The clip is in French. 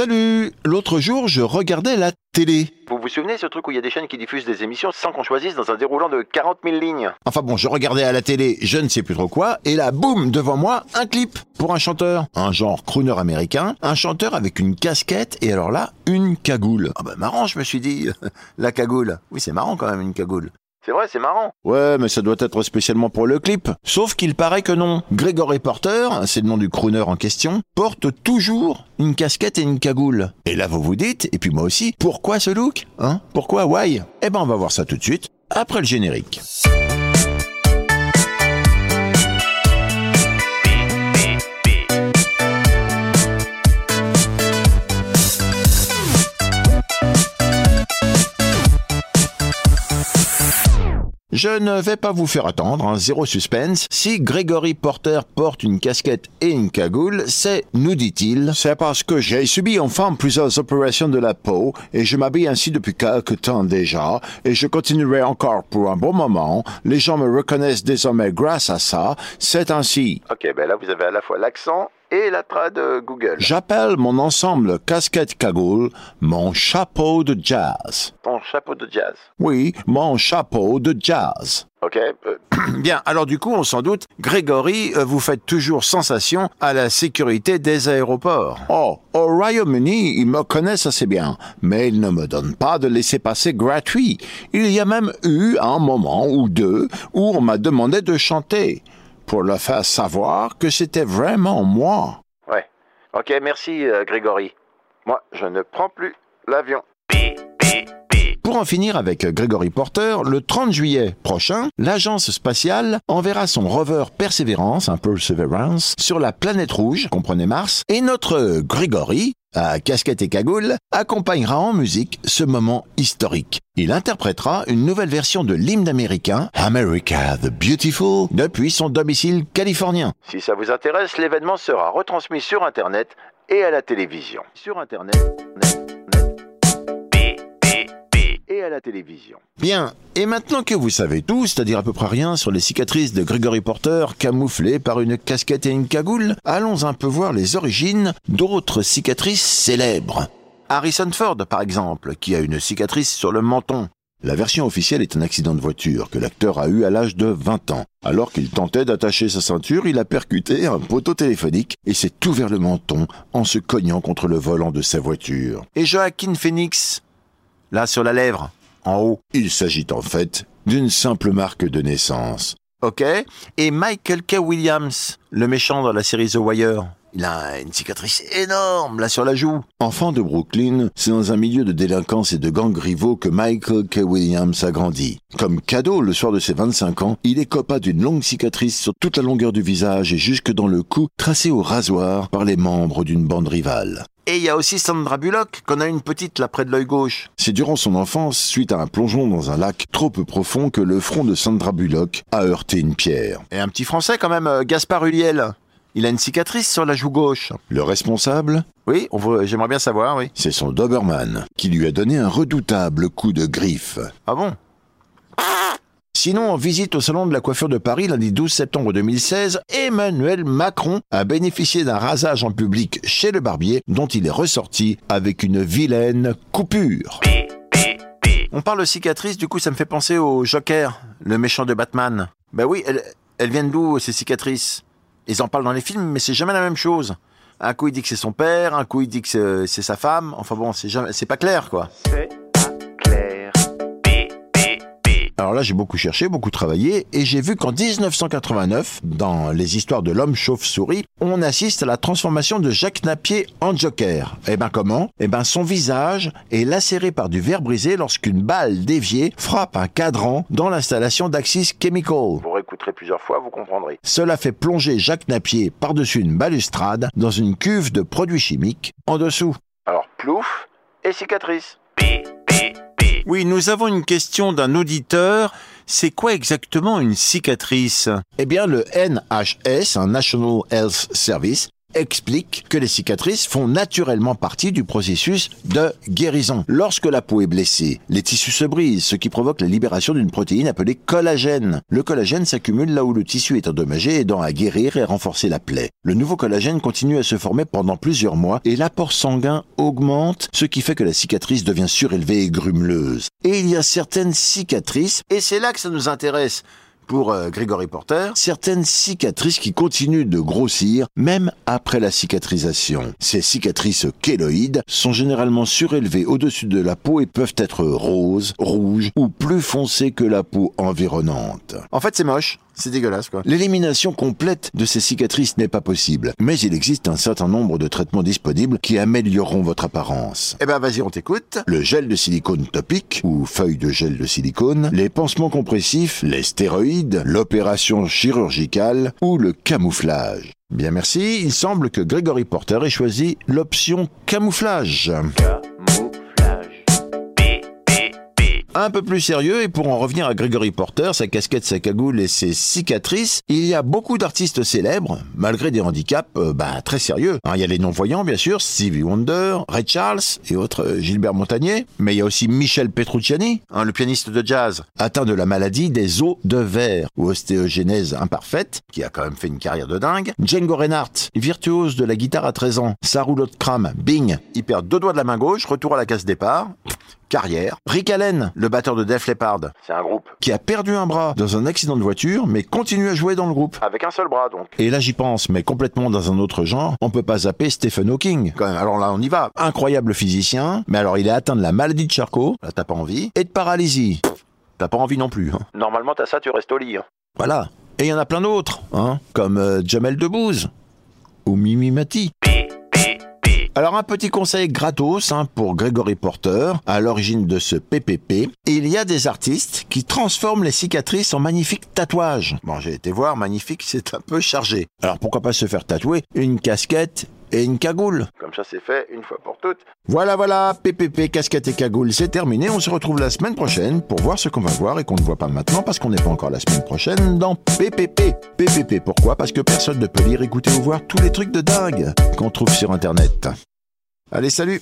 Salut L'autre jour, je regardais la télé. Vous vous souvenez ce truc où il y a des chaînes qui diffusent des émissions sans qu'on choisisse dans un déroulant de 40 000 lignes? Enfin bon, je regardais à la télé, je ne sais plus trop quoi, et là, boum, devant moi, un clip pour un chanteur. Un genre crooner américain, un chanteur avec une casquette, et alors là, une cagoule. Ah bah marrant, je me suis dit, la cagoule. Oui, c'est marrant quand même, une cagoule. C'est vrai, c'est marrant. Ouais, mais ça doit être spécialement pour le clip. Sauf qu'il paraît que non. Gregory Porter, c'est le nom du crooner en question, porte toujours une casquette et une cagoule. Et là, vous vous dites, et puis moi aussi, pourquoi ce look Hein? Pourquoi Why? Eh ben, on va voir ça tout de suite, après le générique. Je ne vais pas vous faire attendre, hein, zéro suspense. Si Gregory Porter porte une casquette et une cagoule, c'est, nous dit-il, c'est parce que j'ai subi enfin plusieurs opérations de la peau et je m'habille ainsi depuis quelque temps déjà et je continuerai encore pour un bon moment. Les gens me reconnaissent désormais grâce à ça. C'est ainsi. Ok, ben là vous avez à la fois l'accent et la trad euh, Google. J'appelle mon ensemble casquette cagoule mon chapeau de jazz. Ton chapeau de jazz. Oui, mon chapeau de jazz. Ok. euh, Bien, alors du coup, on s'en doute, Grégory, euh, vous faites toujours sensation à la sécurité des aéroports. Oh, au Royaume-Uni, ils me connaissent assez bien, mais ils ne me donnent pas de laisser-passer gratuit. Il y a même eu un moment ou deux où on m'a demandé de chanter, pour leur faire savoir que c'était vraiment moi. ouais. Ok, merci euh, Grégory. Moi, je ne prends plus l'avion. Pour en finir avec Gregory Porter, le 30 juillet prochain, l'agence spatiale enverra son rover Perseverance, sur la planète rouge, comprenez Mars, et notre Gregory, à casquette et cagoule, accompagnera en musique ce moment historique. Il interprétera une nouvelle version de l'hymne américain, America the Beautiful, depuis son domicile californien. Si ça vous intéresse, l'événement sera retransmis sur Internet et à la télévision. Sur Internet, net, net, à la télévision. Bien, et maintenant que vous savez tout, c'est-à-dire à peu près rien sur les cicatrices de Gregory Porter camouflées par une casquette et une cagoule, allons un peu voir les origines d'autres cicatrices célèbres. Harrison Ford, par exemple, qui a une cicatrice sur le menton. La version officielle est un accident de voiture que l'acteur a eu à l'âge de 20 ans. Alors qu'il tentait d'attacher sa ceinture, il a percuté un poteau téléphonique et s'est ouvert le menton en se cognant contre le volant de sa voiture. Et Joaquin Phoenix, là sur la lèvre, en haut. Il s'agit en fait d'une simple marque de naissance. Ok Et Michael K. Williams, le méchant dans la série The Wire. Il a une cicatrice énorme là sur la joue. Enfant de Brooklyn, c'est dans un milieu de délinquance et de gangs rivaux que Michael K. Williams a grandi. Comme cadeau, le soir de ses 25 ans, il écopa d'une longue cicatrice sur toute la longueur du visage et jusque dans le cou, tracée au rasoir par les membres d'une bande rivale. Et il y a aussi Sandra Bullock, qu'on a une petite là près de l'œil gauche. C'est durant son enfance, suite à un plongeon dans un lac trop peu profond, que le front de Sandra Bullock a heurté une pierre. Et un petit français quand même, euh, Gaspard Huliel. Il a une cicatrice sur la joue gauche. Le responsable Oui, j'aimerais bien savoir, oui. C'est son Doberman, qui lui a donné un redoutable coup de griffe. Ah bon? Sinon, en visite au salon de la coiffure de Paris lundi 12 septembre 2016, Emmanuel Macron a bénéficié d'un rasage en public chez le barbier dont il est ressorti avec une vilaine coupure. On parle de cicatrices, du coup ça me fait penser au Joker, le méchant de Batman. Bah oui, elles, elles viennent d'où ces cicatrices? Ils en parlent dans les films, mais c'est jamais la même chose. Un coup il dit que c'est son père, un coup il dit que c'est- c'est sa femme. Enfin bon, c'est pas clair quoi. Alors là, j'ai beaucoup cherché, beaucoup travaillé, et j'ai vu qu'en 1989, dans les histoires de l'homme chauve-souris, on assiste à la transformation de Jacques Napier en Joker. Eh ben comment? Eh ben son visage est lacéré par du verre brisé lorsqu'une balle déviée frappe un cadran dans l'installation d'Axis Chemical. Vous réécouterez plusieurs fois, vous comprendrez. Cela fait plonger Jacques Napier par-dessus une balustrade dans une cuve de produits chimiques en dessous. Alors, plouf et cicatrice. Oui, nous avons une question d'un auditeur. C'est quoi exactement une cicatrice? Eh bien, le NHS, un National Health Service, explique que les cicatrices font naturellement partie du processus de guérison. Lorsque la peau est blessée, les tissus se brisent, ce qui provoque la libération d'une protéine appelée collagène. Le collagène s'accumule là où le tissu est endommagé, aidant à guérir et renforcer la plaie. Le nouveau collagène continue à se former pendant plusieurs mois et l'apport sanguin augmente, ce qui fait que la cicatrice devient surélevée et grumeleuse. Et il y a certaines cicatrices, et c'est là que ça nous intéresse, pour euh, Grégory Porter, certaines cicatrices qui continuent de grossir même après la cicatrisation. Ces cicatrices kéloïdes sont généralement surélevées au-dessus de la peau et peuvent être roses, rouges ou plus foncées que la peau environnante. En fait, c'est moche. C'est dégueulasse, quoi. L'élimination complète de ces cicatrices n'est pas possible, mais il existe un certain nombre de traitements disponibles qui amélioreront votre apparence. Eh ben, vas-y, on t'écoute. Le gel de silicone topique, ou feuille de gel de silicone, les pansements compressifs, les stéroïdes, l'opération chirurgicale ou le camouflage. Bien merci, il semble que Gregory Porter ait choisi l'option camouflage. Un peu plus sérieux, et pour en revenir à Gregory Porter, sa casquette, sa cagoule et ses cicatrices, il y a beaucoup d'artistes célèbres, malgré des handicaps euh, bah, très sérieux. Hein, il y a les non-voyants, bien sûr, Stevie Wonder, Ray Charles et autres euh, Gilbert Montagnier, mais il y a aussi Michel Petrucciani, hein, le pianiste de jazz, atteint de la maladie des os de verre, ou ostéogenèse imparfaite, qui a quand même fait une carrière de dingue. Django Reinhardt, virtuose de la guitare à 13 ans, sa roulotte crame, bing, il perd deux doigts de la main gauche, retour à la case départ carrière. Rick Allen, le batteur de Def Leppard. C'est un groupe. Qui a perdu un bras dans un accident de voiture, mais continue à jouer dans le groupe. Avec un seul bras, donc. Et là, j'y pense, mais complètement dans un autre genre. On peut pas zapper Stephen Hawking. Quand même, alors là, on y va. Incroyable physicien, mais alors il est atteint de la maladie de Charcot. Là, t'as pas envie. Et de paralysie. T'as pas envie non plus. Hein. Normalement, t'as ça, tu restes au lit. Hein. Voilà. Et il y en a plein d'autres, hein, comme euh, Jamel Debbouze ou Mimi Mati. Alors un petit conseil gratos hein, pour Gregory Porter, à l'origine de ce PPP. Il y a des artistes qui transforment les cicatrices en magnifiques tatouages. Bon, j'ai été voir, magnifique, c'est un peu chargé. Alors pourquoi pas se faire tatouer une casquette et une cagoule. Comme ça, c'est fait une fois pour toutes. Voilà, voilà, PPP, casquette et cagoule, c'est terminé. On se retrouve la semaine prochaine pour voir ce qu'on va voir et qu'on ne voit pas maintenant parce qu'on n'est pas encore la semaine prochaine dans PPP. PPP, pourquoi? Parce que personne ne peut lire, écouter ou voir tous les trucs de dingue qu'on trouve sur Internet. Allez, salut